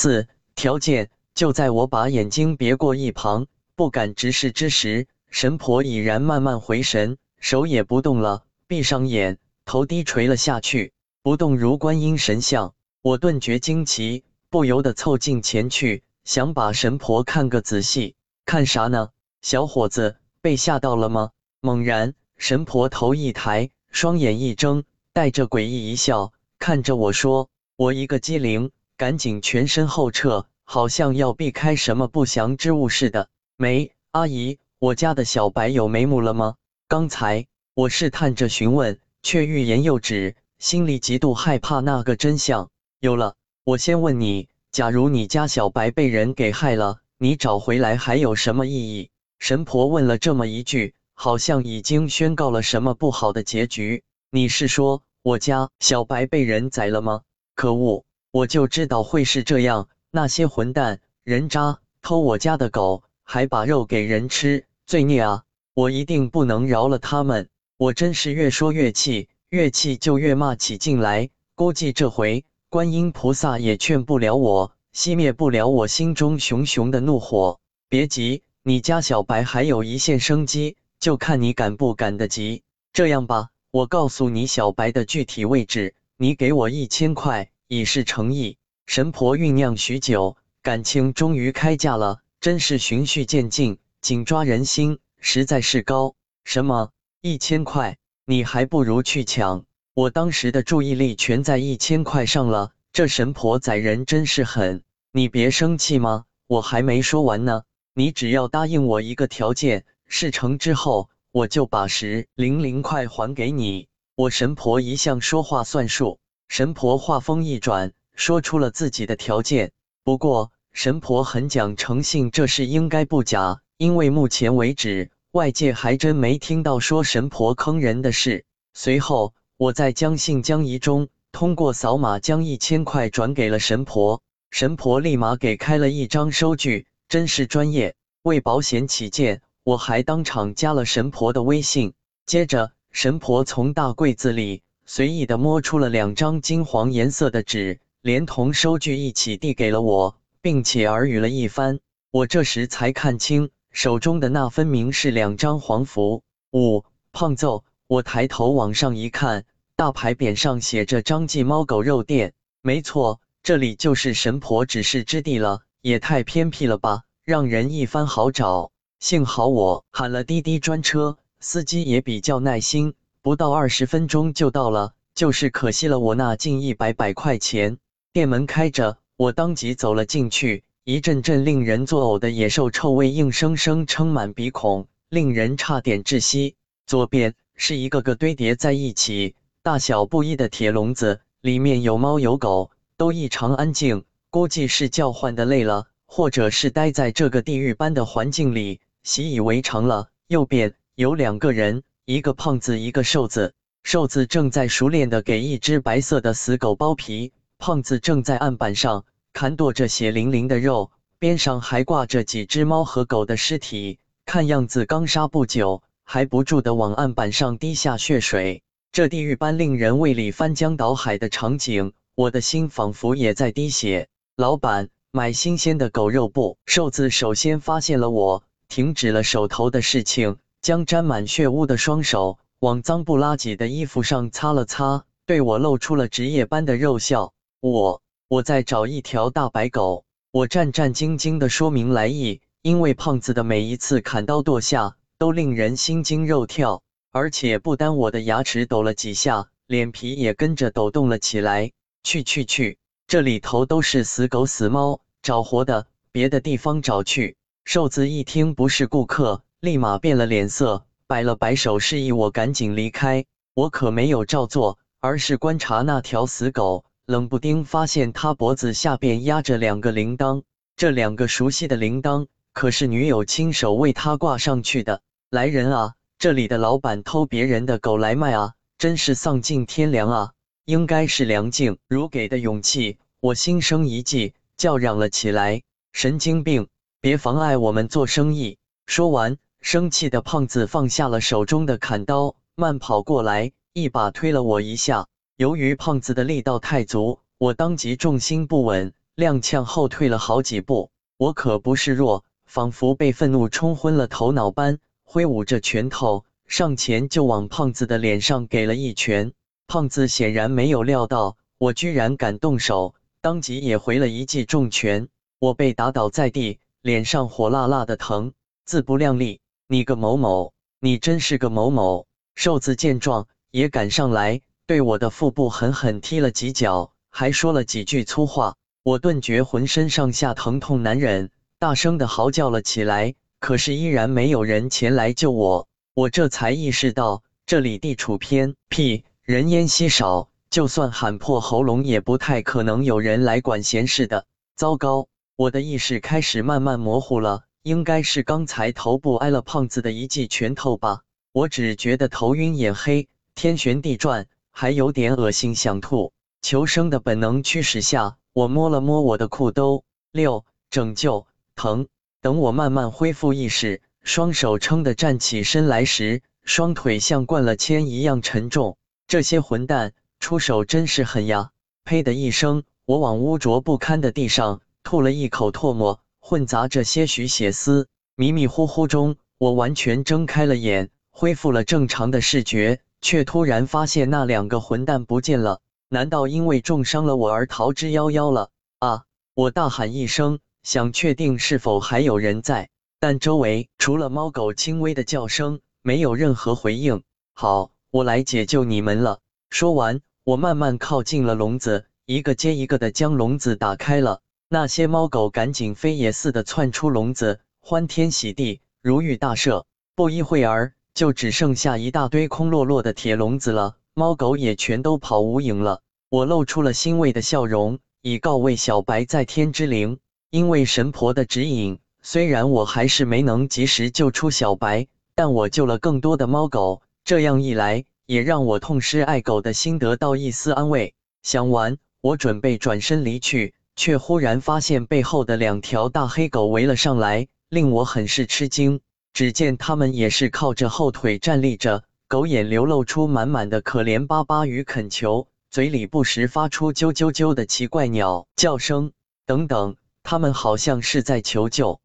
四条件就在我把眼睛别过一旁，不敢直视之时，神婆已然慢慢回神，手也不动了，闭上眼，头低垂了下去，不动如观音神像。我顿觉惊奇，不由得凑近前去，想把神婆看个仔细。看啥呢？小伙子，被吓到了吗？猛然，神婆头一抬，双眼一睁，带着诡异一笑，看着我说：“我一个机灵，赶紧全身后撤，好像要避开什么不祥之物似的。”没，阿姨，我家的小白有眉目了吗？刚才我试探着询问，却欲言又止，心里极度害怕那个真相。有了，我先问你，假如你家小白被人给害了，你找回来还有什么意义？神婆问了这么一句，好像已经宣告了什么不好的结局。你是说我家小白被人宰了吗？可恶，我就知道会是这样。那些混蛋人渣偷我家的狗，还把肉给人吃，罪孽啊！我一定不能饶了他们。我真是越说越气，越气就越骂起劲来。估计这回。观音菩萨也劝不了我，熄灭不了我心中熊熊的怒火。别急，你家小白还有一线生机，就看你赶不赶得及。这样吧，我告诉你小白的具体位置，你给我一千块，以示诚意。神婆酝酿许久，感情终于开价了，真是循序渐进，紧抓人心，实在是高。什么？一千块？你还不如去抢。我当时的注意力全在一千块上了，这神婆宰人真是狠！你别生气吗？我还没说完呢。你只要答应我一个条件，事成之后我就把十零零块还给你。我神婆一向说话算数，神婆话锋一转，说出了自己的条件。不过神婆很讲诚信，这是应该不假，因为目前为止外界还真没听到说神婆坑人的事。随后。我在将信将疑中，通过扫码将一千块转给了神婆，神婆立马给开了一张收据，真是专业。为保险起见，我还当场加了神婆的微信。接着，神婆从大柜子里随意的摸出了两张金黄颜色的纸，连同收据一起递给了我，并且耳语了一番。我这时才看清，手中的那分明是两张黄符。五胖揍。我抬头往上一看，大牌匾上写着“张记猫狗肉店”。没错，这里就是神婆指示之地了。也太偏僻了吧，让人一番好找。幸好我喊了滴滴专车，司机也比较耐心，不到二十分钟就到了。就是可惜了我那近一百百块钱。店门开着，我当即走了进去，一阵阵令人作呕的野兽臭味硬生生撑满鼻孔，令人差点窒息。左边。是一个个堆叠在一起、大小不一的铁笼子，里面有猫有狗，都异常安静，估计是叫唤的累了，或者是待在这个地狱般的环境里习以为常了。右边有两个人，一个胖子，一个瘦子。瘦子正在熟练的给一只白色的死狗剥皮，胖子正在案板上砍剁着血淋淋的肉，边上还挂着几只猫和狗的尸体，看样子刚杀不久。还不住地往案板上滴下血水，这地狱般令人胃里翻江倒海的场景，我的心仿佛也在滴血。老板，买新鲜的狗肉不？瘦子首先发现了我，停止了手头的事情，将沾满血污的双手往脏不拉几的衣服上擦了擦，对我露出了职业般的肉笑。我，我在找一条大白狗。我战战兢兢地说明来意，因为胖子的每一次砍刀剁下。都令人心惊肉跳，而且不单我的牙齿抖了几下，脸皮也跟着抖动了起来。去去去，这里头都是死狗死猫，找活的，别的地方找去。瘦子一听不是顾客，立马变了脸色，摆了摆手示意我赶紧离开。我可没有照做，而是观察那条死狗，冷不丁发现它脖子下边压着两个铃铛，这两个熟悉的铃铛，可是女友亲手为他挂上去的。来人啊！这里的老板偷别人的狗来卖啊！真是丧尽天良啊！应该是梁静茹给的勇气。我心生一计，叫嚷了起来：“神经病，别妨碍我们做生意！”说完，生气的胖子放下了手中的砍刀，慢跑过来，一把推了我一下。由于胖子的力道太足，我当即重心不稳，踉跄后退了好几步。我可不是弱，仿佛被愤怒冲昏了头脑般，挥舞着拳头上前就往胖子的脸上给了一拳。胖子显然没有料到我居然敢动手，当即也回了一记重拳。我被打倒在地，脸上火辣辣的疼，自不量力。你个某某，你真是个某某！瘦子见状也赶上来，对我的腹部狠狠踢了几脚，还说了几句粗话。我顿觉浑身上下疼痛难忍，大声的嚎叫了起来。可是依然没有人前来救我。我这才意识到，这里地处偏僻，人烟稀少，就算喊破喉咙，也不太可能有人来管闲事的。糟糕，我的意识开始慢慢模糊了，应该是刚才头部挨了胖子的一记拳头吧。我只觉得头晕眼黑，天旋地转，还有点恶心，想吐。求生的本能驱使下。我摸了摸我的裤兜，六拯救疼。等我慢慢恢复意识，双手撑的站起身来时，双腿像灌了铅一样沉重。这些混蛋出手真是狠呀！呸的一声，我往污浊不堪的地上吐了一口唾沫，混杂着些许血丝。迷迷糊糊中，我完全睁开了眼，恢复了正常的视觉，却突然发现那两个混蛋不见了。难道因为重伤了我而逃之夭夭了？啊！我大喊一声，想确定是否还有人在，但周围除了猫狗轻微的叫声，没有任何回应。好，我来解救你们了。说完，我慢慢靠近了笼子，一个接一个的将笼子打开了。那些猫狗赶紧飞也似的窜出笼子，欢天喜地，如遇大赦。不一会儿，就只剩下一大堆空落落的铁笼子了。猫狗也全都跑无影了，我露出了欣慰的笑容，以告慰小白在天之灵。因为神婆的指引，虽然我还是没能及时救出小白，但我救了更多的猫狗。这样一来，也让我痛失爱狗的心得到一丝安慰。想完，我准备转身离去，却忽然发现背后的两条大黑狗围了上来，令我很是吃惊。只见它们也是靠着后腿站立着。狗眼流露出满满的可怜巴巴与恳求，嘴里不时发出啾啾啾的奇怪鸟叫声，等等，它们好像是在求救。